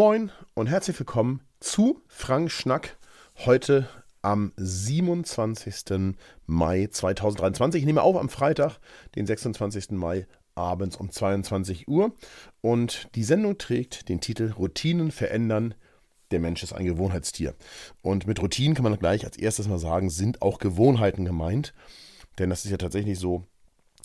Moin und herzlich willkommen zu Frank Schnack. Heute am 27. Mai 2023. Ich nehme auf am Freitag, den 26. Mai abends um 22 Uhr. Und die Sendung trägt den Titel Routinen verändern. Der Mensch ist ein Gewohnheitstier. Und mit Routinen kann man gleich als erstes mal sagen, sind auch Gewohnheiten gemeint. Denn das ist ja tatsächlich so,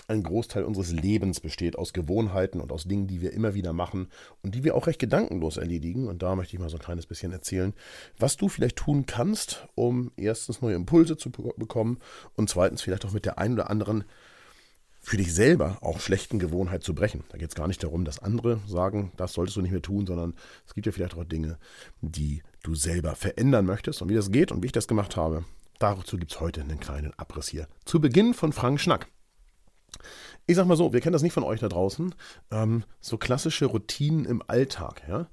ein Großteil unseres Lebens besteht aus Gewohnheiten und aus Dingen, die wir immer wieder machen und die wir auch recht gedankenlos erledigen. Und da möchte ich mal so ein kleines bisschen erzählen, was du vielleicht tun kannst, um erstens neue Impulse zu bekommen und zweitens vielleicht auch mit der einen oder anderen für dich selber auch schlechten Gewohnheit zu brechen. Da geht es gar nicht darum, dass andere sagen, das solltest du nicht mehr tun, sondern es gibt ja vielleicht auch Dinge, die du selber verändern möchtest. Und wie das geht und wie ich das gemacht habe, dazu gibt es heute einen kleinen Abriss hier. Zu Beginn von Frank Schnack. Ich sag mal so, wir kennen das nicht von euch da draußen. Ähm, so klassische Routinen im Alltag, ja.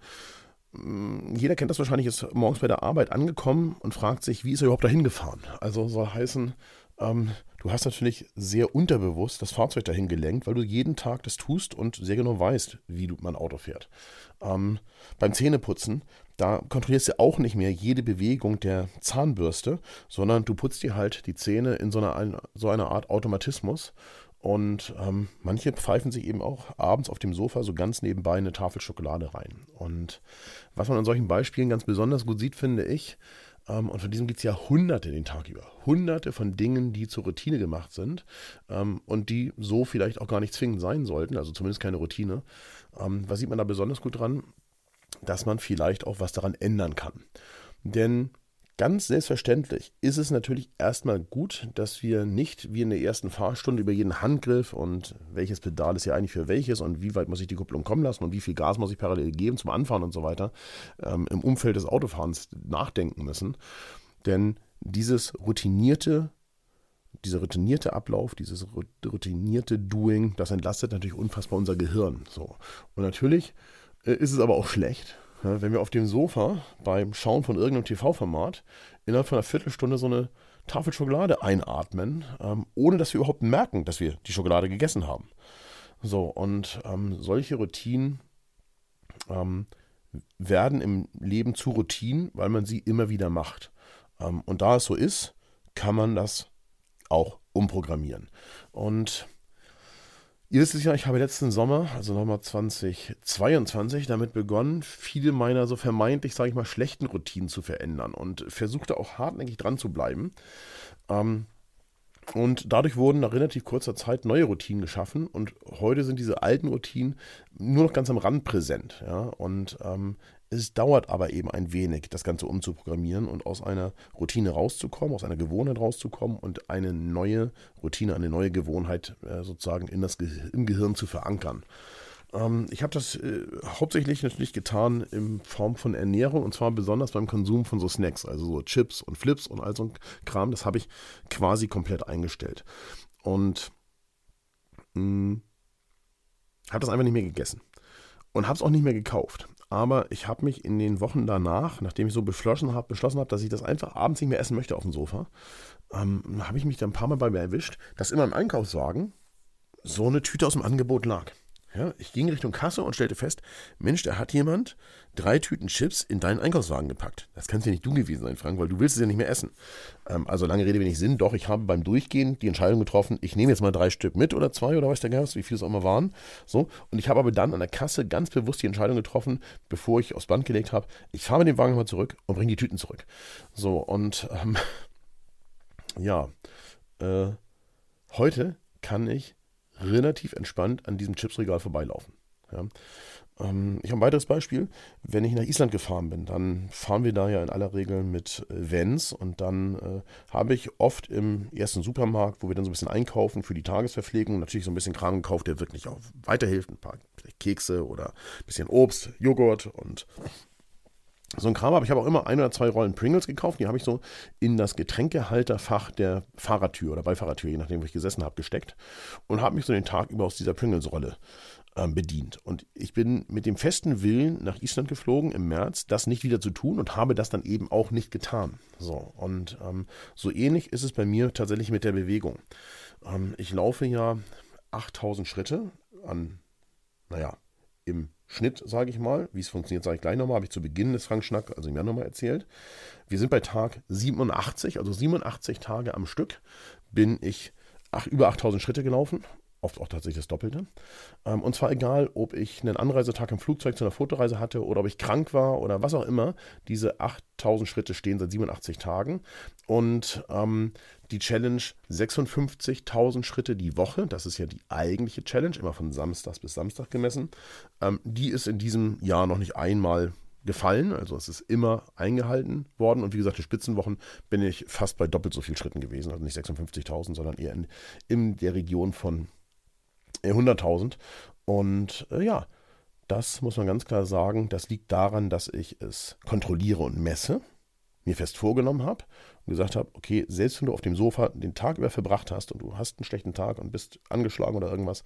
Mm, jeder kennt das wahrscheinlich, ist morgens bei der Arbeit angekommen und fragt sich, wie ist er überhaupt dahin gefahren? Also soll heißen, ähm, du hast natürlich sehr unterbewusst das Fahrzeug dahin gelenkt, weil du jeden Tag das tust und sehr genau weißt, wie mein Auto fährt. Ähm, beim Zähneputzen, da kontrollierst du auch nicht mehr jede Bewegung der Zahnbürste, sondern du putzt dir halt die Zähne in so einer, so einer Art Automatismus und ähm, manche pfeifen sich eben auch abends auf dem Sofa so ganz nebenbei eine Tafel Schokolade rein. Und was man an solchen Beispielen ganz besonders gut sieht, finde ich, ähm, und von diesem gibt es ja hunderte den Tag über. Hunderte von Dingen, die zur Routine gemacht sind ähm, und die so vielleicht auch gar nicht zwingend sein sollten, also zumindest keine Routine. Ähm, was sieht man da besonders gut dran? Dass man vielleicht auch was daran ändern kann. Denn Ganz selbstverständlich ist es natürlich erstmal gut, dass wir nicht wie in der ersten Fahrstunde über jeden Handgriff und welches Pedal ist ja eigentlich für welches und wie weit muss ich die Kupplung kommen lassen und wie viel Gas muss ich parallel geben zum Anfahren und so weiter ähm, im Umfeld des Autofahrens nachdenken müssen. Denn dieses routinierte, dieser routinierte Ablauf, dieses routinierte Doing, das entlastet natürlich unfassbar unser Gehirn. So. Und natürlich äh, ist es aber auch schlecht, wenn wir auf dem Sofa beim Schauen von irgendeinem TV-Format innerhalb von einer Viertelstunde so eine Tafel Schokolade einatmen, ähm, ohne dass wir überhaupt merken, dass wir die Schokolade gegessen haben. So, und ähm, solche Routinen ähm, werden im Leben zu Routinen, weil man sie immer wieder macht. Ähm, und da es so ist, kann man das auch umprogrammieren. Und Ihr wisst es ja, ich habe letzten Sommer, also nochmal 2022, damit begonnen, viele meiner so vermeintlich, sage ich mal, schlechten Routinen zu verändern und versuchte auch hartnäckig dran zu bleiben. Ähm, und dadurch wurden nach relativ kurzer Zeit neue Routinen geschaffen und heute sind diese alten Routinen nur noch ganz am Rand präsent. Ja? Und ähm, es dauert aber eben ein wenig, das Ganze umzuprogrammieren und aus einer Routine rauszukommen, aus einer Gewohnheit rauszukommen und eine neue Routine, eine neue Gewohnheit äh, sozusagen in das Ge im Gehirn zu verankern. Ähm, ich habe das äh, hauptsächlich natürlich getan in Form von Ernährung und zwar besonders beim Konsum von so Snacks, also so Chips und Flips und all so ein Kram. Das habe ich quasi komplett eingestellt. Und hm, habe das einfach nicht mehr gegessen und habe es auch nicht mehr gekauft aber ich habe mich in den Wochen danach, nachdem ich so beschlossen habe, beschlossen habe, dass ich das einfach abends nicht mehr essen möchte auf dem Sofa, ähm, habe ich mich dann ein paar Mal bei mir erwischt, dass in meinem Einkaufswagen so eine Tüte aus dem Angebot lag. Ja, ich ging Richtung Kasse und stellte fest, Mensch, da hat jemand drei Tüten Chips in deinen Einkaufswagen gepackt. Das kannst ja nicht du gewesen sein, Frank, weil du willst es ja nicht mehr essen. Ähm, also lange Rede, wenig Sinn. Doch, ich habe beim Durchgehen die Entscheidung getroffen, ich nehme jetzt mal drei Stück mit oder zwei oder weiß der Geist, wie viel es auch immer waren. So, und ich habe aber dann an der Kasse ganz bewusst die Entscheidung getroffen, bevor ich aufs Band gelegt habe, ich fahre mit dem Wagen mal zurück und bringe die Tüten zurück. So, und ähm, ja, äh, heute kann ich relativ entspannt an diesem Chipsregal vorbeilaufen. Ja. Ähm, ich habe ein weiteres Beispiel. Wenn ich nach Island gefahren bin, dann fahren wir da ja in aller Regel mit äh, Vans und dann äh, habe ich oft im ersten Supermarkt, wo wir dann so ein bisschen einkaufen für die Tagesverpflegung, natürlich so ein bisschen Kram gekauft, der wirklich auch weiterhilft. Ein paar Kekse oder ein bisschen Obst, Joghurt und so ein Kram, aber ich habe auch immer ein oder zwei Rollen Pringles gekauft. Die habe ich so in das Getränkehalterfach der Fahrradtür oder Beifahrertür, je nachdem, wo ich gesessen habe, gesteckt und habe mich so den Tag über aus dieser Pringles-Rolle ähm, bedient. Und ich bin mit dem festen Willen nach Island geflogen im März, das nicht wieder zu tun und habe das dann eben auch nicht getan. So, und ähm, so ähnlich ist es bei mir tatsächlich mit der Bewegung. Ähm, ich laufe ja 8000 Schritte an, naja, im Schnitt, sage ich mal. Wie es funktioniert, sage ich gleich nochmal. Habe ich zu Beginn des Frank Schnack, also im Januar erzählt. Wir sind bei Tag 87, also 87 Tage am Stück bin ich ach, über 8000 Schritte gelaufen oft auch tatsächlich das Doppelte. Ähm, und zwar egal, ob ich einen Anreisetag im Flugzeug zu einer Fotoreise hatte oder ob ich krank war oder was auch immer. Diese 8000 Schritte stehen seit 87 Tagen. Und ähm, die Challenge 56.000 Schritte die Woche, das ist ja die eigentliche Challenge, immer von Samstag bis Samstag gemessen, ähm, die ist in diesem Jahr noch nicht einmal gefallen. Also es ist immer eingehalten worden. Und wie gesagt, die Spitzenwochen bin ich fast bei doppelt so viel Schritten gewesen. Also nicht 56.000, sondern eher in, in der Region von 100.000. Und äh, ja, das muss man ganz klar sagen, das liegt daran, dass ich es kontrolliere und messe, mir fest vorgenommen habe und gesagt habe, okay, selbst wenn du auf dem Sofa den Tag über verbracht hast und du hast einen schlechten Tag und bist angeschlagen oder irgendwas,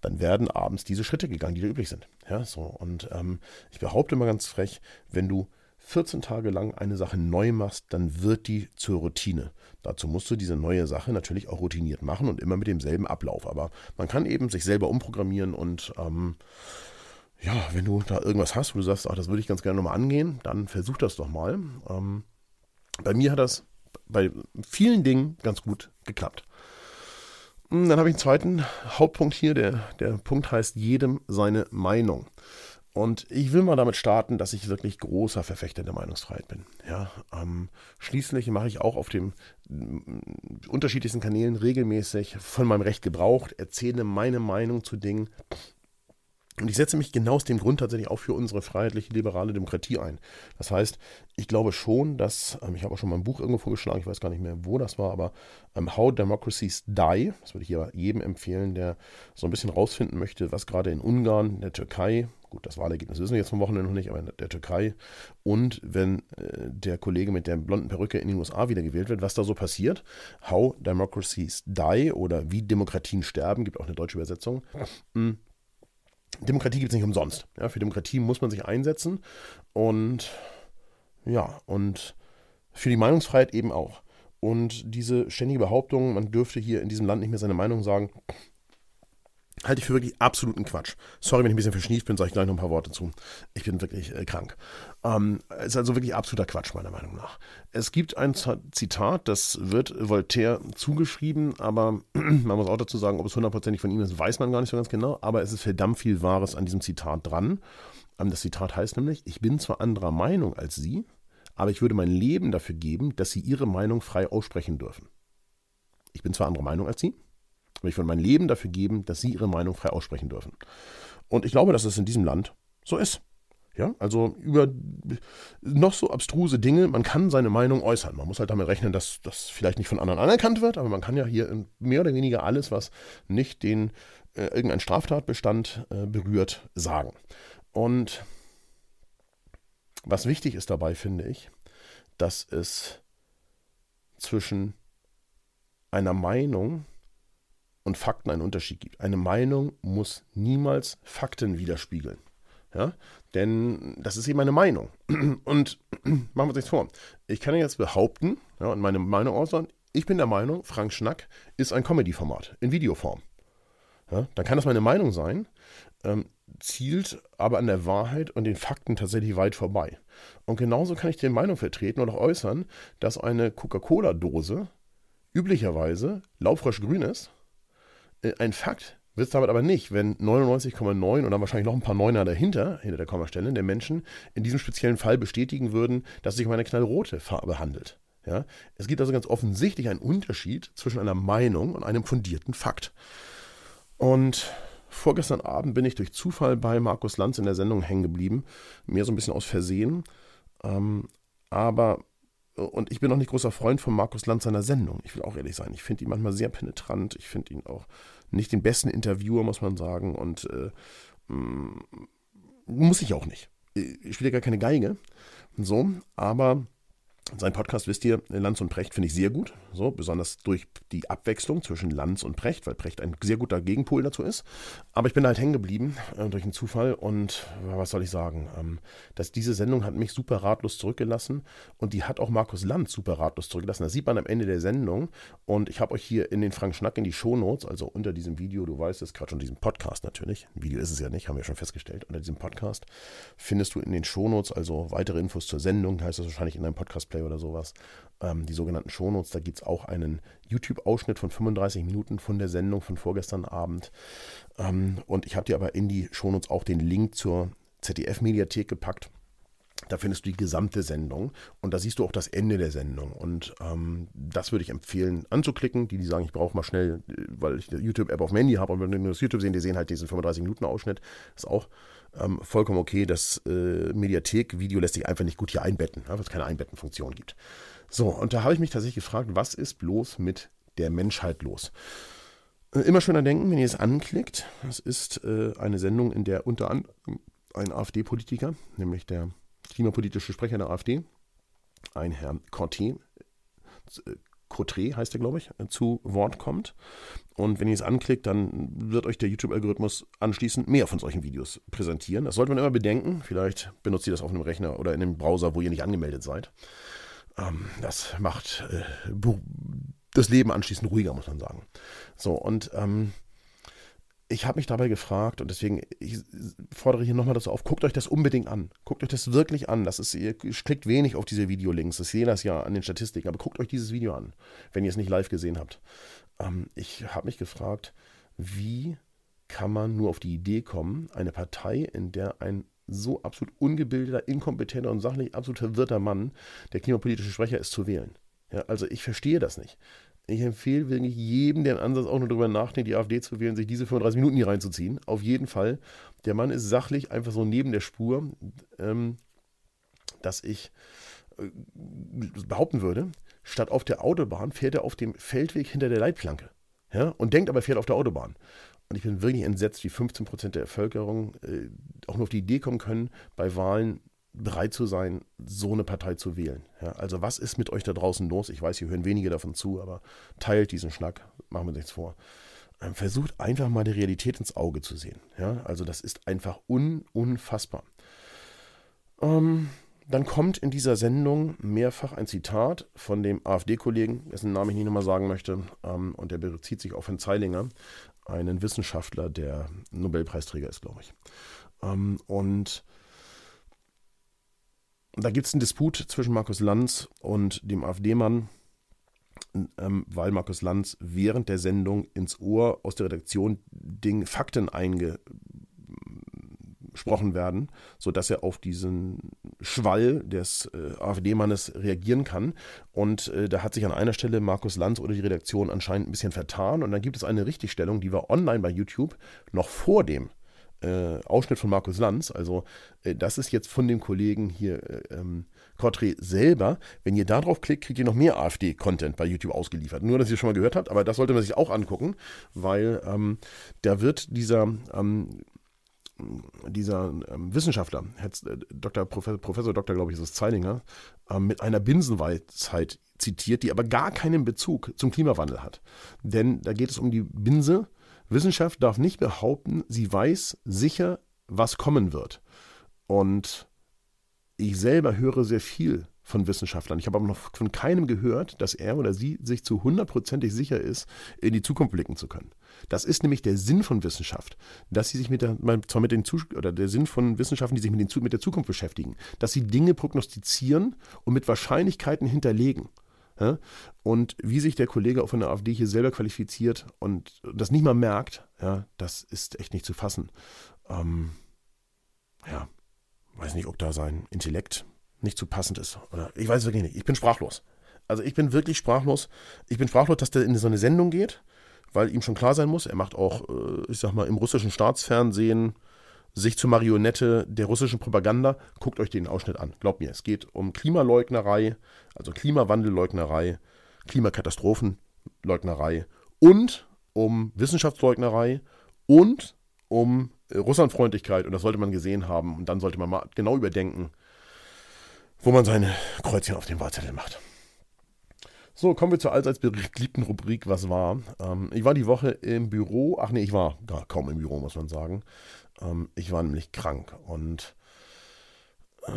dann werden abends diese Schritte gegangen, die da üblich sind. Ja, so. Und ähm, ich behaupte mal ganz frech, wenn du 14 Tage lang eine Sache neu machst, dann wird die zur Routine. Dazu musst du diese neue Sache natürlich auch routiniert machen und immer mit demselben Ablauf. Aber man kann eben sich selber umprogrammieren und ähm, ja, wenn du da irgendwas hast, wo du sagst, ach, das würde ich ganz gerne nochmal angehen, dann versuch das doch mal. Ähm, bei mir hat das bei vielen Dingen ganz gut geklappt. Hm, dann habe ich einen zweiten Hauptpunkt hier. Der, der Punkt heißt jedem seine Meinung. Und ich will mal damit starten, dass ich wirklich großer Verfechter der Meinungsfreiheit bin. Ja, ähm, schließlich mache ich auch auf den unterschiedlichsten Kanälen regelmäßig von meinem Recht gebraucht, erzähle meine Meinung zu Dingen. Und ich setze mich genau aus dem Grund tatsächlich auch für unsere freiheitliche liberale Demokratie ein. Das heißt, ich glaube schon, dass, ähm, ich habe auch schon mal ein Buch irgendwo vorgeschlagen, ich weiß gar nicht mehr, wo das war, aber ähm, How Democracies Die, das würde ich hier jedem empfehlen, der so ein bisschen rausfinden möchte, was gerade in Ungarn, in der Türkei, gut, das Wahlergebnis wissen wir jetzt vom Wochenende noch nicht, aber in der Türkei und wenn äh, der Kollege mit der blonden Perücke in den USA wieder gewählt wird, was da so passiert. How Democracies Die oder Wie Demokratien sterben, gibt auch eine deutsche Übersetzung. Mhm. Demokratie gibt es nicht umsonst. Ja, für Demokratie muss man sich einsetzen und ja, und für die Meinungsfreiheit eben auch. Und diese ständige Behauptung, man dürfte hier in diesem Land nicht mehr seine Meinung sagen, halte ich für wirklich absoluten Quatsch. Sorry, wenn ich ein bisschen verschnieft bin, sage ich gleich noch ein paar Worte zu. Ich bin wirklich äh, krank. Ähm, ist also wirklich absoluter Quatsch, meiner Meinung nach. Es gibt ein Zitat, das wird Voltaire zugeschrieben, aber man muss auch dazu sagen, ob es hundertprozentig von ihm ist, weiß man gar nicht so ganz genau, aber es ist verdammt viel Wahres an diesem Zitat dran. Ähm, das Zitat heißt nämlich, ich bin zwar anderer Meinung als Sie, aber ich würde mein Leben dafür geben, dass Sie Ihre Meinung frei aussprechen dürfen. Ich bin zwar anderer Meinung als Sie, aber ich würde mein Leben dafür geben, dass Sie Ihre Meinung frei aussprechen dürfen. Und ich glaube, dass es in diesem Land so ist. Ja, also über noch so abstruse Dinge, man kann seine Meinung äußern. Man muss halt damit rechnen, dass das vielleicht nicht von anderen anerkannt wird, aber man kann ja hier mehr oder weniger alles, was nicht den äh, irgendein Straftatbestand äh, berührt, sagen. Und was wichtig ist dabei, finde ich, dass es zwischen einer Meinung und Fakten einen Unterschied gibt. Eine Meinung muss niemals Fakten widerspiegeln. Ja? Denn das ist eben eine Meinung. Und machen wir uns nichts vor. Ich kann jetzt behaupten ja, und meine Meinung äußern, ich bin der Meinung, Frank Schnack ist ein Comedy-Format in Videoform. Ja? Dann kann das meine Meinung sein, ähm, zielt aber an der Wahrheit und den Fakten tatsächlich weit vorbei. Und genauso kann ich die Meinung vertreten und auch äußern, dass eine Coca-Cola-Dose üblicherweise laufrisch grün ist ein Fakt wird es damit aber nicht, wenn 99,9 und dann wahrscheinlich noch ein paar Neuner dahinter, hinter der Kommastelle, der Menschen in diesem speziellen Fall bestätigen würden, dass es sich um eine knallrote Farbe handelt. Ja? Es gibt also ganz offensichtlich einen Unterschied zwischen einer Meinung und einem fundierten Fakt. Und vorgestern Abend bin ich durch Zufall bei Markus Lanz in der Sendung hängen geblieben, mehr so ein bisschen aus Versehen. Ähm, aber und ich bin auch nicht großer Freund von Markus Lanz seiner Sendung. Ich will auch ehrlich sein. Ich finde ihn manchmal sehr penetrant. Ich finde ihn auch nicht den besten Interviewer, muss man sagen. Und äh, mm, muss ich auch nicht. Ich spiele gar keine Geige. So, aber sein Podcast, wisst ihr, Lanz und Precht finde ich sehr gut. So, besonders durch die Abwechslung zwischen Lanz und Precht, weil Precht ein sehr guter Gegenpol dazu ist. Aber ich bin halt hängen geblieben äh, durch einen Zufall und was soll ich sagen? Ähm, dass diese Sendung hat mich super ratlos zurückgelassen und die hat auch Markus Lanz super ratlos zurückgelassen. Das sieht man am Ende der Sendung. Und ich habe euch hier in den Frank Schnack in die Shownotes, also unter diesem Video, du weißt es, gerade schon diesem Podcast natürlich. Ein Video ist es ja nicht, haben wir schon festgestellt. Unter diesem Podcast findest du in den Shownotes also weitere Infos zur Sendung. heißt das wahrscheinlich in deinem Podcast-Player Play oder sowas, ähm, die sogenannten Shownotes. Da gibt es auch einen YouTube-Ausschnitt von 35 Minuten von der Sendung von vorgestern Abend. Ähm, und ich habe dir aber in die Shownotes auch den Link zur ZDF-Mediathek gepackt. Da findest du die gesamte Sendung und da siehst du auch das Ende der Sendung. Und ähm, das würde ich empfehlen anzuklicken. Die, die sagen, ich brauche mal schnell, weil ich eine YouTube-App auf dem Handy habe und wenn die das YouTube sehen, die sehen halt diesen 35-Minuten-Ausschnitt. Ist auch ähm, vollkommen okay. Das äh, Mediathek-Video lässt sich einfach nicht gut hier einbetten, ja, weil es keine Einbettenfunktion gibt. So, und da habe ich mich tatsächlich gefragt, was ist bloß mit der Menschheit los? Äh, immer schöner denken, wenn ihr es anklickt. Das ist äh, eine Sendung, in der unter anderem ein AfD-Politiker, nämlich der klimapolitische Sprecher der AfD, ein Herr Corté, äh, Cotré heißt er, glaube ich, zu Wort kommt. Und wenn ihr es anklickt, dann wird euch der YouTube-Algorithmus anschließend mehr von solchen Videos präsentieren. Das sollte man immer bedenken. Vielleicht benutzt ihr das auf einem Rechner oder in einem Browser, wo ihr nicht angemeldet seid. Ähm, das macht äh, das Leben anschließend ruhiger, muss man sagen. So, und ähm, ich habe mich dabei gefragt und deswegen ich fordere hier nochmal dazu auf, guckt euch das unbedingt an. Guckt euch das wirklich an. Das ist, ihr klickt wenig auf diese Videolinks. Ich sehe das ja an den Statistiken, aber guckt euch dieses Video an, wenn ihr es nicht live gesehen habt. Ähm, ich habe mich gefragt, wie kann man nur auf die Idee kommen, eine Partei, in der ein so absolut ungebildeter, inkompetenter und sachlich absolut verwirrter Mann der klimapolitische Sprecher ist, zu wählen. Ja, also ich verstehe das nicht. Ich empfehle wirklich jedem, der einen Ansatz auch nur darüber nachdenkt, die AfD zu wählen, sich diese 35 Minuten hier reinzuziehen. Auf jeden Fall. Der Mann ist sachlich einfach so neben der Spur, ähm, dass ich äh, behaupten würde, statt auf der Autobahn fährt er auf dem Feldweg hinter der Leitplanke. Ja, und denkt aber, fährt auf der Autobahn. Und ich bin wirklich entsetzt, wie 15 Prozent der Bevölkerung äh, auch nur auf die Idee kommen können, bei Wahlen bereit zu sein, so eine Partei zu wählen. Ja, also was ist mit euch da draußen los? Ich weiß, hier hören wenige davon zu, aber teilt diesen Schnack, machen wir nichts vor. Ähm, versucht einfach mal die Realität ins Auge zu sehen. Ja, also das ist einfach un unfassbar. Ähm, dann kommt in dieser Sendung mehrfach ein Zitat von dem AfD-Kollegen, dessen Namen ich nicht nochmal sagen möchte, ähm, und der bezieht sich auf Herrn Zeilinger, einen Wissenschaftler, der Nobelpreisträger ist, glaube ich. Ähm, und da gibt es einen Disput zwischen Markus Lanz und dem AfD-Mann, ähm, weil Markus Lanz während der Sendung ins Ohr aus der Redaktion Ding Fakten eingesprochen werden, sodass er auf diesen Schwall des äh, AfD-Mannes reagieren kann. Und äh, da hat sich an einer Stelle Markus Lanz oder die Redaktion anscheinend ein bisschen vertan. Und dann gibt es eine Richtigstellung, die war online bei YouTube noch vor dem äh, Ausschnitt von Markus Lanz. Also äh, das ist jetzt von dem Kollegen hier äh, ähm, selber. Wenn ihr da drauf klickt, kriegt ihr noch mehr AfD-Content bei YouTube ausgeliefert. Nur, dass ihr schon mal gehört habt, aber das sollte man sich auch angucken, weil ähm, da wird dieser ähm, dieser ähm, Wissenschaftler, äh, Dr. Professor, Professor Dr. glaube ich, ist es Zeilinger, ähm, mit einer Binsenweisheit zitiert, die aber gar keinen Bezug zum Klimawandel hat. Denn da geht es um die Binse, Wissenschaft darf nicht behaupten, sie weiß sicher, was kommen wird. Und ich selber höre sehr viel von Wissenschaftlern. Ich habe aber noch von keinem gehört, dass er oder sie sich zu hundertprozentig sicher ist, in die Zukunft blicken zu können. Das ist nämlich der Sinn von Wissenschaft, dass sie sich mit der, zwar mit den oder der Sinn von Wissenschaften, die sich mit, den, mit der Zukunft beschäftigen, dass sie Dinge prognostizieren und mit Wahrscheinlichkeiten hinterlegen. Und wie sich der Kollege von der AfD hier selber qualifiziert und das nicht mal merkt, ja, das ist echt nicht zu fassen. Ähm, ja, weiß nicht, ob da sein Intellekt nicht zu passend ist. Oder ich weiß es wirklich nicht. Ich bin sprachlos. Also ich bin wirklich sprachlos. Ich bin sprachlos, dass der in so eine Sendung geht, weil ihm schon klar sein muss, er macht auch, äh, ich sag mal, im russischen Staatsfernsehen sich zur Marionette der russischen Propaganda. Guckt euch den Ausschnitt an. Glaubt mir, es geht um Klimaleugnerei, also Klimawandelleugnerei, Klimakatastrophenleugnerei und um Wissenschaftsleugnerei und um Russlandfreundlichkeit. Und das sollte man gesehen haben. Und dann sollte man mal genau überdenken, wo man seine Kreuzchen auf den Wahlzettel macht. So, kommen wir zur allseits beliebten Rubrik Was war? Ähm, ich war die Woche im Büro. Ach nee, ich war gar kaum im Büro, muss man sagen. Ähm, ich war nämlich krank. Und äh,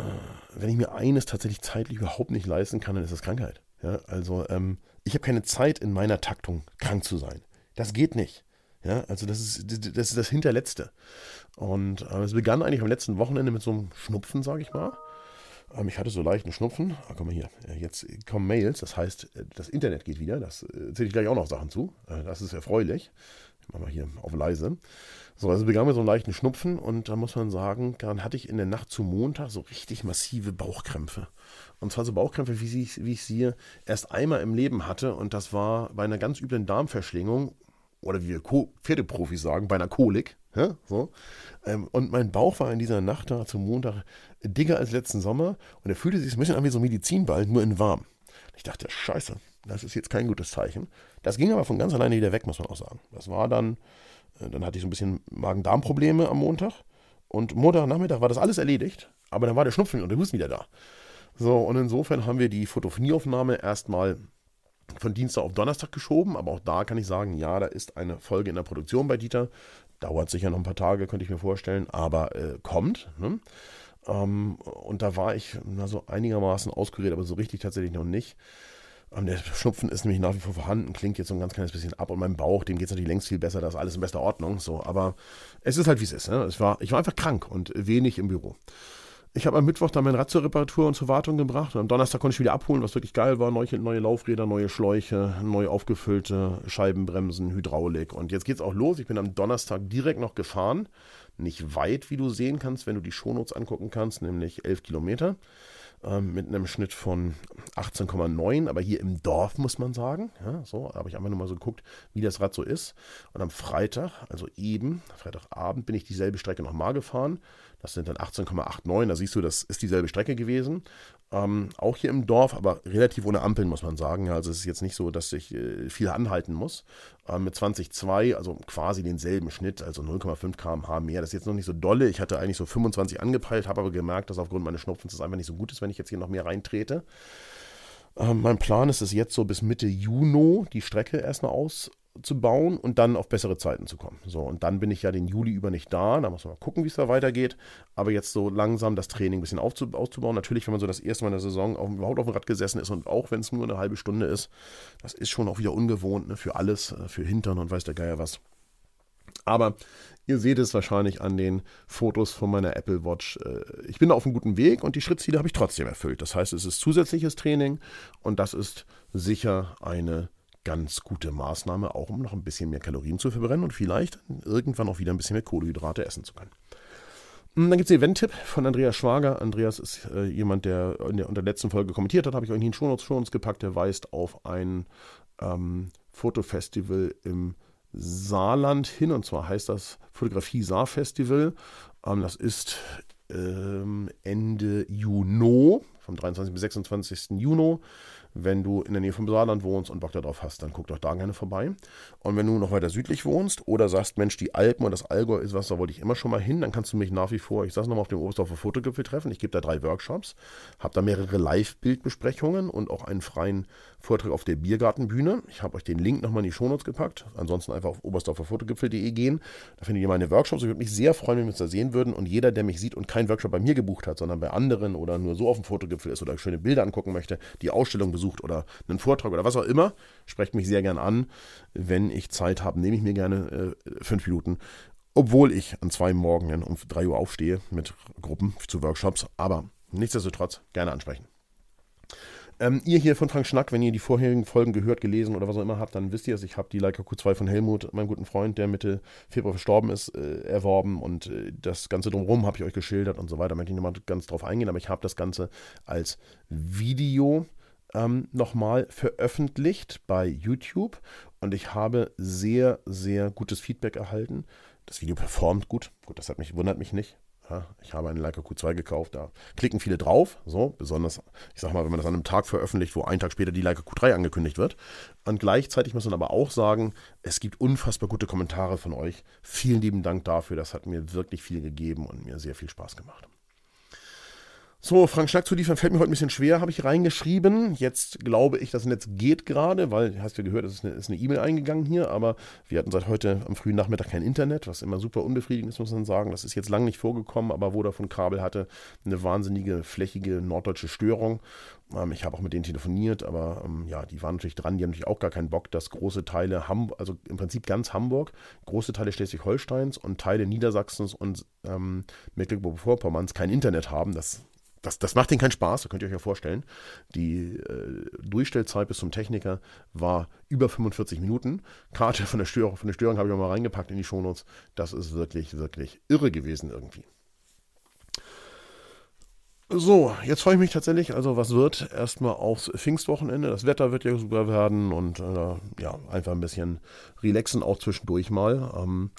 wenn ich mir eines tatsächlich zeitlich überhaupt nicht leisten kann, dann ist das Krankheit. Ja, also ähm, ich habe keine Zeit in meiner Taktung krank zu sein. Das geht nicht. Ja, also das ist das, ist das Hinterletzte. Und äh, es begann eigentlich am letzten Wochenende mit so einem Schnupfen, sage ich mal. Ähm, ich hatte so leichten Schnupfen. Ah, guck mal hier. Jetzt kommen Mails. Das heißt, äh, das Internet geht wieder. Das äh, zähle ich gleich auch noch Sachen zu. Äh, das ist erfreulich. Ich mache mal hier auf leise. So, also begann mit so einem leichten Schnupfen und da muss man sagen, dann hatte ich in der Nacht zu Montag so richtig massive Bauchkrämpfe. Und zwar so Bauchkrämpfe, wie ich, wie ich sie erst einmal im Leben hatte. Und das war bei einer ganz üblen Darmverschlingung oder wie wir Pferdeprofis sagen, bei einer Kolik. Ja, so. Ähm, und mein Bauch war in dieser Nacht da zum Montag dicker als letzten Sommer und er fühlte sich ein bisschen an wie so ein Medizinball, nur in warm. Ich dachte, scheiße, das ist jetzt kein gutes Zeichen. Das ging aber von ganz alleine wieder weg, muss man auch sagen. Das war dann, äh, dann hatte ich so ein bisschen Magen-Darm-Probleme am Montag und Montagnachmittag war das alles erledigt, aber dann war der Schnupfen und der Husten wieder da. So, und insofern haben wir die Fotophonieaufnahme erstmal von Dienstag auf Donnerstag geschoben, aber auch da kann ich sagen, ja, da ist eine Folge in der Produktion bei Dieter. Dauert sicher noch ein paar Tage, könnte ich mir vorstellen, aber äh, kommt. Ne? Ähm, und da war ich na, so einigermaßen auskuriert, aber so richtig tatsächlich noch nicht. Der Schnupfen ist nämlich nach wie vor vorhanden, klingt jetzt so ein ganz kleines bisschen ab und mein Bauch, dem geht es natürlich längst viel besser, da ist alles in bester Ordnung. So, aber es ist halt wie es ist. Ne? War, ich war einfach krank und wenig im Büro. Ich habe am Mittwoch dann mein Rad zur Reparatur und zur Wartung gebracht. Und am Donnerstag konnte ich wieder abholen, was wirklich geil war. Neue, neue Laufräder, neue Schläuche, neu aufgefüllte Scheibenbremsen, Hydraulik. Und jetzt geht's auch los. Ich bin am Donnerstag direkt noch gefahren. Nicht weit, wie du sehen kannst, wenn du die Shownotes angucken kannst, nämlich 11 Kilometer ähm, mit einem Schnitt von 18,9, aber hier im Dorf muss man sagen. Ja, so habe ich einfach nur mal so geguckt, wie das Rad so ist. Und am Freitag, also eben, Freitagabend, bin ich dieselbe Strecke nochmal gefahren. Das sind dann 18,89, da siehst du, das ist dieselbe Strecke gewesen. Ähm, auch hier im Dorf, aber relativ ohne Ampeln, muss man sagen. Also es ist jetzt nicht so, dass ich äh, viel anhalten muss. Ähm, mit 20,2, also quasi denselben Schnitt, also 0,5 km/h mehr. Das ist jetzt noch nicht so dolle. Ich hatte eigentlich so 25 angepeilt, habe aber gemerkt, dass aufgrund meines Schnupfens das einfach nicht so gut ist, wenn ich jetzt hier noch mehr reintrete. Ähm, mein Plan ist es jetzt so bis Mitte Juni die Strecke erstmal aus, zu bauen und dann auf bessere Zeiten zu kommen. So, und dann bin ich ja den Juli über nicht da. Da muss man mal gucken, wie es da weitergeht. Aber jetzt so langsam das Training ein bisschen auszubauen. Natürlich, wenn man so das erste Mal in der Saison auf, überhaupt auf dem Rad gesessen ist und auch wenn es nur eine halbe Stunde ist, das ist schon auch wieder ungewohnt ne, für alles, äh, für Hintern und weiß der Geier was. Aber ihr seht es wahrscheinlich an den Fotos von meiner Apple Watch. Äh, ich bin auf einem guten Weg und die Schrittziele habe ich trotzdem erfüllt. Das heißt, es ist zusätzliches Training und das ist sicher eine ganz gute Maßnahme, auch um noch ein bisschen mehr Kalorien zu verbrennen und vielleicht irgendwann auch wieder ein bisschen mehr Kohlenhydrate essen zu können. Hm, dann gibt es den Event-Tipp von Andreas Schwager. Andreas ist äh, jemand, der in der, unter der letzten Folge kommentiert hat, habe ich euch in den Shownotes schon gepackt. Der weist auf ein ähm, Fotofestival im Saarland hin. Und zwar heißt das Fotografie Saar Festival. Ähm, das ist ähm, Ende Juni, vom 23. bis 26. Juni. Wenn du in der Nähe vom Saarland wohnst und Bock darauf hast, dann guck doch da gerne vorbei. Und wenn du noch weiter südlich wohnst oder sagst, Mensch, die Alpen und das Allgäu ist was, da wollte ich immer schon mal hin, dann kannst du mich nach wie vor, ich sag's nochmal, auf dem Oberstdorfer Fotogipfel treffen. Ich gebe da drei Workshops, habe da mehrere Live-Bildbesprechungen und auch einen freien Vortrag auf der Biergartenbühne. Ich habe euch den Link nochmal in die Shownotes gepackt. Ansonsten einfach auf oberstdorferfotogipfel.de gehen. Da findet ihr meine Workshops. Ich würde mich sehr freuen, wenn wir uns da sehen würden. Und jeder, der mich sieht und keinen Workshop bei mir gebucht hat, sondern bei anderen oder nur so auf dem Fotogipfel ist oder schöne Bilder angucken möchte, die Ausstellung besucht oder einen Vortrag oder was auch immer, sprecht mich sehr gern an. Wenn ich Zeit habe, nehme ich mir gerne äh, fünf Minuten obwohl ich an zwei Morgen um 3 Uhr aufstehe mit Gruppen zu Workshops. Aber nichtsdestotrotz gerne ansprechen. Ähm, ihr hier von Frank Schnack, wenn ihr die vorherigen Folgen gehört, gelesen oder was auch immer habt, dann wisst ihr es. Ich habe die Leica Q2 von Helmut, meinem guten Freund, der Mitte Februar verstorben ist, äh, erworben und äh, das Ganze drumherum habe ich euch geschildert und so weiter. Da möchte ich nicht mal ganz drauf eingehen, aber ich habe das Ganze als Video ähm, nochmal veröffentlicht bei YouTube und ich habe sehr, sehr gutes Feedback erhalten. Das Video performt gut. Gut, das hat mich, wundert mich nicht. Ja, ich habe einen Leica Q2 gekauft, da klicken viele drauf, so, besonders, ich sag mal, wenn man das an einem Tag veröffentlicht, wo einen Tag später die Leica Q3 angekündigt wird. Und gleichzeitig muss man aber auch sagen, es gibt unfassbar gute Kommentare von euch. Vielen lieben Dank dafür, das hat mir wirklich viel gegeben und mir sehr viel Spaß gemacht. So, Frank Schnack zu liefern fällt mir heute ein bisschen schwer, habe ich reingeschrieben. Jetzt glaube ich, das Netz geht gerade, weil, hast du ja gehört, es ist eine E-Mail e eingegangen hier, aber wir hatten seit heute am frühen Nachmittag kein Internet, was immer super unbefriedigend ist, muss man sagen. Das ist jetzt lange nicht vorgekommen, aber Vodafone Kabel hatte eine wahnsinnige, flächige norddeutsche Störung. Ähm, ich habe auch mit denen telefoniert, aber ähm, ja, die waren natürlich dran, die haben natürlich auch gar keinen Bock, dass große Teile Hamburg, also im Prinzip ganz Hamburg, große Teile Schleswig-Holsteins und Teile Niedersachsens und ähm, Mecklenburg-Vorpommerns kein Internet haben. Das das, das macht ihnen keinen Spaß, das könnt ihr euch ja vorstellen. Die äh, Durchstellzeit bis zum Techniker war über 45 Minuten. Karte von der Störung, von der Störung habe ich auch mal reingepackt in die Shownotes. Das ist wirklich, wirklich irre gewesen irgendwie. So, jetzt freue ich mich tatsächlich, also was wird, erstmal aufs Pfingstwochenende. Das Wetter wird ja super werden und äh, ja, einfach ein bisschen relaxen auch zwischendurch mal. Ähm,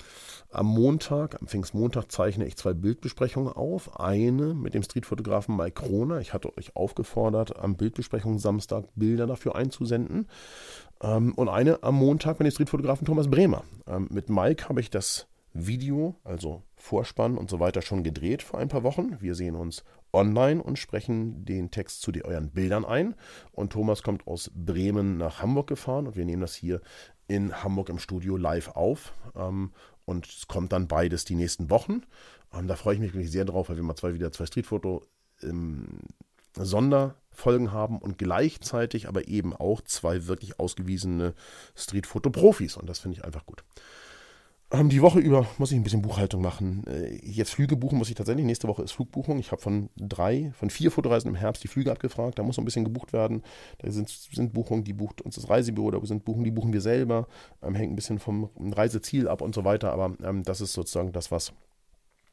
am Montag, am Pfingstmontag, zeichne ich zwei Bildbesprechungen auf. Eine mit dem Streetfotografen Mike Kroner. Ich hatte euch aufgefordert, am Bildbesprechung Samstag Bilder dafür einzusenden. Ähm, und eine am Montag mit dem Streetfotografen Thomas Bremer. Ähm, mit Mike habe ich das Video, also Vorspann und so weiter, schon gedreht vor ein paar Wochen. Wir sehen uns online und sprechen den Text zu euren Bildern ein. Und Thomas kommt aus Bremen nach Hamburg gefahren und wir nehmen das hier in Hamburg im Studio live auf. Ähm, und es kommt dann beides die nächsten Wochen. Ähm, da freue ich mich wirklich sehr drauf, weil wir mal zwei wieder zwei Streetfoto ähm, Sonderfolgen haben und gleichzeitig aber eben auch zwei wirklich ausgewiesene Streetfoto-Profis. Und das finde ich einfach gut. Die Woche über muss ich ein bisschen Buchhaltung machen. Äh, jetzt Flüge buchen muss ich tatsächlich. Nächste Woche ist Flugbuchung. Ich habe von drei, von vier Fotoreisen im Herbst die Flüge abgefragt. Da muss noch ein bisschen gebucht werden. Da sind, sind Buchungen, die bucht uns das Reisebüro, da sind Buchungen, die buchen wir selber. Ähm, hängt ein bisschen vom Reiseziel ab und so weiter. Aber ähm, das ist sozusagen das, was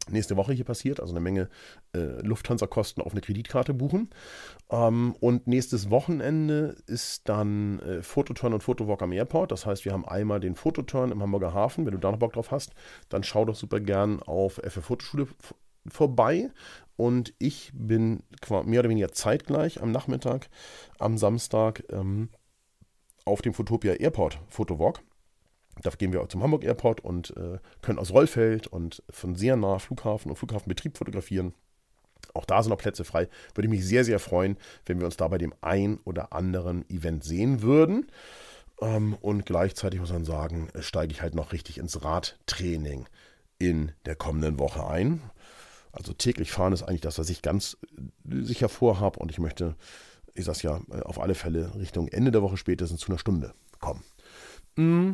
nächste Woche hier passiert, also eine Menge äh, Lufthansa-Kosten auf eine Kreditkarte buchen. Ähm, und nächstes Wochenende ist dann äh, Fototurn und Fotowalk am Airport. Das heißt, wir haben einmal den Fototurn im Hamburger Hafen. Wenn du da noch Bock drauf hast, dann schau doch super gern auf FF Fotoschule vorbei. Und ich bin mehr oder weniger zeitgleich am Nachmittag, am Samstag ähm, auf dem Fotopia Airport Fotowalk. Da gehen wir zum Hamburg Airport und äh, können aus Rollfeld und von sehr nah Flughafen und Flughafenbetrieb fotografieren. Auch da sind noch Plätze frei. Würde mich sehr, sehr freuen, wenn wir uns da bei dem ein oder anderen Event sehen würden. Ähm, und gleichzeitig muss man sagen, steige ich halt noch richtig ins Radtraining in der kommenden Woche ein. Also täglich fahren ist eigentlich das, was ich ganz äh, sicher vorhabe. Und ich möchte, ich sage ja, äh, auf alle Fälle Richtung Ende der Woche spätestens zu einer Stunde kommen. Mm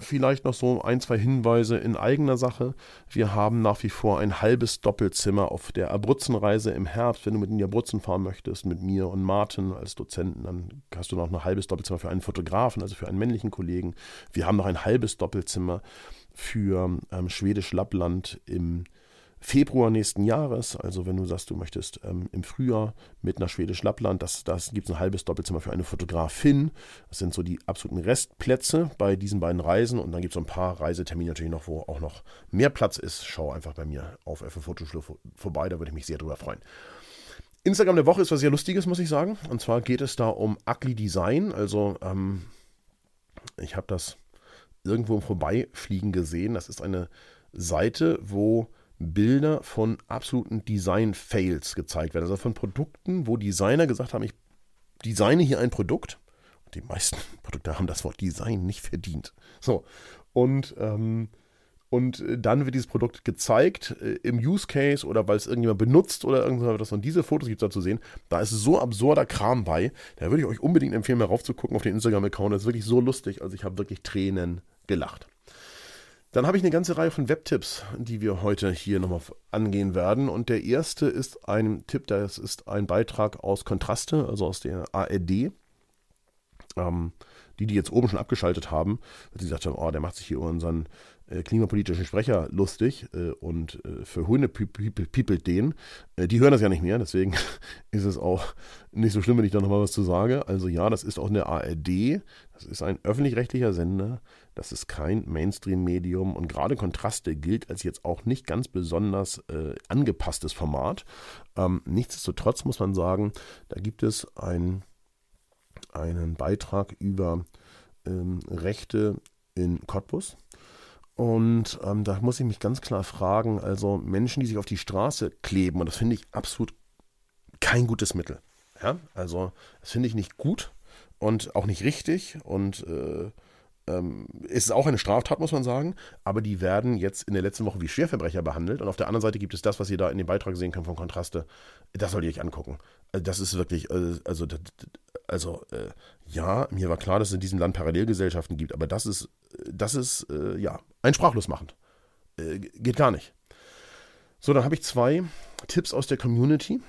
vielleicht noch so ein, zwei Hinweise in eigener Sache. Wir haben nach wie vor ein halbes Doppelzimmer auf der Abruzzenreise im Herbst. Wenn du mit in die Abruzzen fahren möchtest, mit mir und Martin als Dozenten, dann hast du noch ein halbes Doppelzimmer für einen Fotografen, also für einen männlichen Kollegen. Wir haben noch ein halbes Doppelzimmer für ähm, Schwedisch Lappland im Februar nächsten Jahres, also wenn du sagst, du möchtest ähm, im Frühjahr mit nach Schwedisch Lappland, das, das gibt es ein halbes Doppelzimmer für eine Fotografin. Das sind so die absoluten Restplätze bei diesen beiden Reisen und dann gibt es so ein paar Reisetermine natürlich noch, wo auch noch mehr Platz ist. Schau einfach bei mir auf FF Fotoschule vorbei, da würde ich mich sehr drüber freuen. Instagram der Woche ist was sehr Lustiges, muss ich sagen. Und zwar geht es da um Ugly Design. Also, ähm, ich habe das irgendwo im Vorbeifliegen gesehen. Das ist eine Seite, wo Bilder von absoluten Design-Fails gezeigt werden. Also von Produkten, wo Designer gesagt haben, ich designe hier ein Produkt. Und die meisten Produkte haben das Wort Design nicht verdient. So. Und, ähm, und dann wird dieses Produkt gezeigt äh, im Use Case oder weil es irgendjemand benutzt oder irgendwas. Und diese Fotos gibt es da zu sehen. Da ist so absurder Kram bei. Da würde ich euch unbedingt empfehlen, mal raufzugucken auf den Instagram-Account. Das ist wirklich so lustig. Also ich habe wirklich Tränen gelacht. Dann habe ich eine ganze Reihe von Webtipps, die wir heute hier nochmal angehen werden. Und der erste ist ein Tipp, das ist ein Beitrag aus Kontraste, also aus der ARD. Ähm, die, die jetzt oben schon abgeschaltet haben, weil sie gesagt haben, oh, der macht sich hier über unseren äh, klimapolitischen Sprecher lustig äh, und äh, für Hunde piepelt den. Die hören das ja nicht mehr, deswegen ist es auch nicht so schlimm, wenn ich da nochmal was zu sage. Also ja, das ist auch eine ARD, das ist ein öffentlich-rechtlicher Sender, das ist kein Mainstream-Medium und gerade Kontraste gilt als jetzt auch nicht ganz besonders äh, angepasstes Format. Ähm, nichtsdestotrotz muss man sagen, da gibt es ein, einen Beitrag über ähm, Rechte in Cottbus. Und ähm, da muss ich mich ganz klar fragen, also Menschen, die sich auf die Straße kleben, und das finde ich absolut kein gutes Mittel. Ja, also das finde ich nicht gut und auch nicht richtig und äh, ähm, ist auch eine Straftat, muss man sagen, aber die werden jetzt in der letzten Woche wie Schwerverbrecher behandelt. Und auf der anderen Seite gibt es das, was ihr da in dem Beitrag sehen könnt von Kontraste. Das sollt ihr euch angucken. Also das ist wirklich, äh, also, also äh, ja, mir war klar, dass es in diesem Land Parallelgesellschaften gibt, aber das ist, das ist, äh, ja, ein sprachlos machend. Äh, geht gar nicht. So, dann habe ich zwei Tipps aus der Community.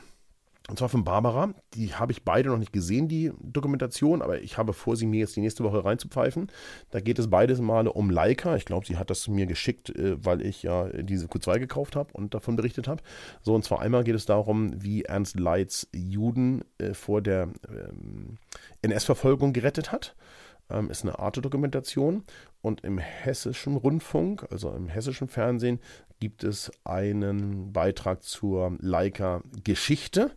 Und zwar von Barbara. Die habe ich beide noch nicht gesehen, die Dokumentation, aber ich habe vor, sie mir jetzt die nächste Woche reinzupfeifen. Da geht es beides Male um Leica. Ich glaube, sie hat das mir geschickt, äh, weil ich ja diese Q2 gekauft habe und davon berichtet habe. So, und zwar einmal geht es darum, wie Ernst Leitz Juden äh, vor der ähm, NS-Verfolgung gerettet hat. Ähm, ist eine Arte-Dokumentation. Und im hessischen Rundfunk, also im hessischen Fernsehen, gibt es einen Beitrag zur Leica-Geschichte.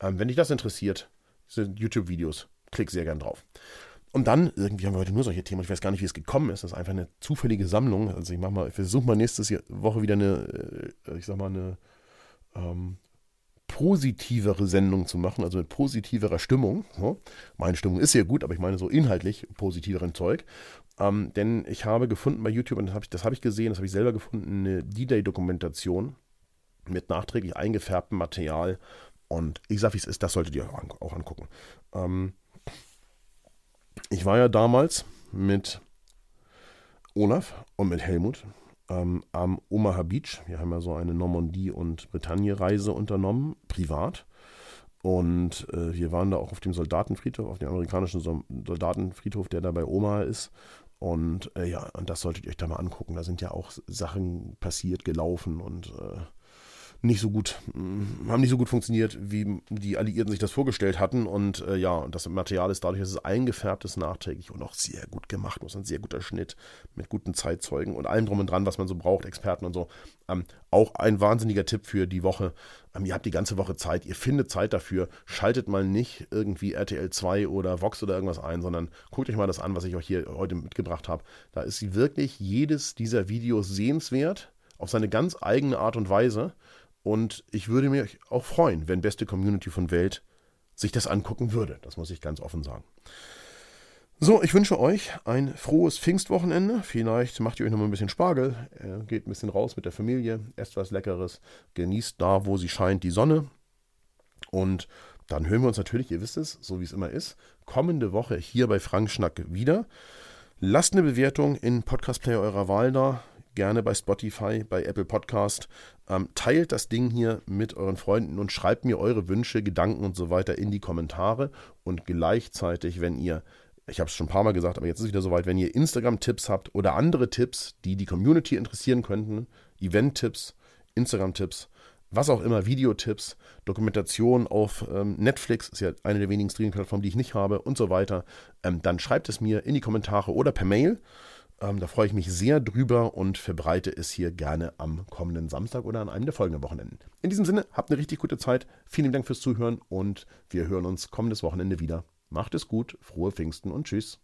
Ähm, wenn dich das interessiert, sind YouTube-Videos. Klick sehr gern drauf. Und dann, irgendwie haben wir heute nur solche Themen. Ich weiß gar nicht, wie es gekommen ist. Das ist einfach eine zufällige Sammlung. Also ich mach mal, ich versuche mal nächste Woche wieder eine, äh, ich sag mal, eine ähm, positivere Sendung zu machen, also mit positiverer Stimmung. So. Meine Stimmung ist sehr gut, aber ich meine so inhaltlich positiveren Zeug. Ähm, denn ich habe gefunden bei YouTube, und das habe ich, hab ich gesehen, das habe ich selber gefunden, eine D-Day-Dokumentation mit nachträglich eingefärbtem Material und ich sage, wie es ist, das solltet ihr auch angucken. Ähm, ich war ja damals mit Olaf und mit Helmut ähm, am Omaha Beach. Wir haben ja so eine Normandie- und Bretagne-Reise unternommen, privat. Und äh, wir waren da auch auf dem Soldatenfriedhof, auf dem amerikanischen Soldatenfriedhof, der da bei Omaha ist. Und äh, ja, und das solltet ihr euch da mal angucken. Da sind ja auch Sachen passiert, gelaufen und äh, nicht so gut, mm, haben nicht so gut funktioniert, wie die Alliierten sich das vorgestellt hatten. Und äh, ja, das Material ist dadurch, dass es eingefärbt ist, nachträglich und auch sehr gut gemacht. Das ist ein sehr guter Schnitt mit guten Zeitzeugen und allem drum und dran, was man so braucht, Experten und so. Ähm, auch ein wahnsinniger Tipp für die Woche. Ähm, ihr habt die ganze Woche Zeit, ihr findet Zeit dafür. Schaltet mal nicht irgendwie RTL 2 oder Vox oder irgendwas ein, sondern guckt euch mal das an, was ich euch hier heute mitgebracht habe. Da ist wirklich jedes dieser Videos sehenswert auf seine ganz eigene Art und Weise. Und ich würde mich auch freuen, wenn beste Community von Welt sich das angucken würde. Das muss ich ganz offen sagen. So, ich wünsche euch ein frohes Pfingstwochenende. Vielleicht macht ihr euch noch mal ein bisschen Spargel, äh, geht ein bisschen raus mit der Familie, esst was Leckeres, genießt da, wo sie scheint, die Sonne. Und dann hören wir uns natürlich, ihr wisst es, so wie es immer ist, kommende Woche hier bei Frank Schnack wieder. Lasst eine Bewertung in Podcast Player eurer Wahl da gerne bei Spotify, bei Apple Podcast. Ähm, teilt das Ding hier mit euren Freunden und schreibt mir eure Wünsche, Gedanken und so weiter in die Kommentare. Und gleichzeitig, wenn ihr, ich habe es schon ein paar Mal gesagt, aber jetzt ist es wieder soweit, wenn ihr Instagram-Tipps habt oder andere Tipps, die die Community interessieren könnten, Event-Tipps, Instagram-Tipps, was auch immer, Videotipps, Dokumentation auf ähm, Netflix, ist ja eine der wenigen Streaming-Plattformen, die ich nicht habe und so weiter, ähm, dann schreibt es mir in die Kommentare oder per Mail. Ähm, da freue ich mich sehr drüber und verbreite es hier gerne am kommenden Samstag oder an einem der folgenden Wochenenden. In diesem Sinne, habt eine richtig gute Zeit. Vielen Dank fürs Zuhören und wir hören uns kommendes Wochenende wieder. Macht es gut, frohe Pfingsten und tschüss.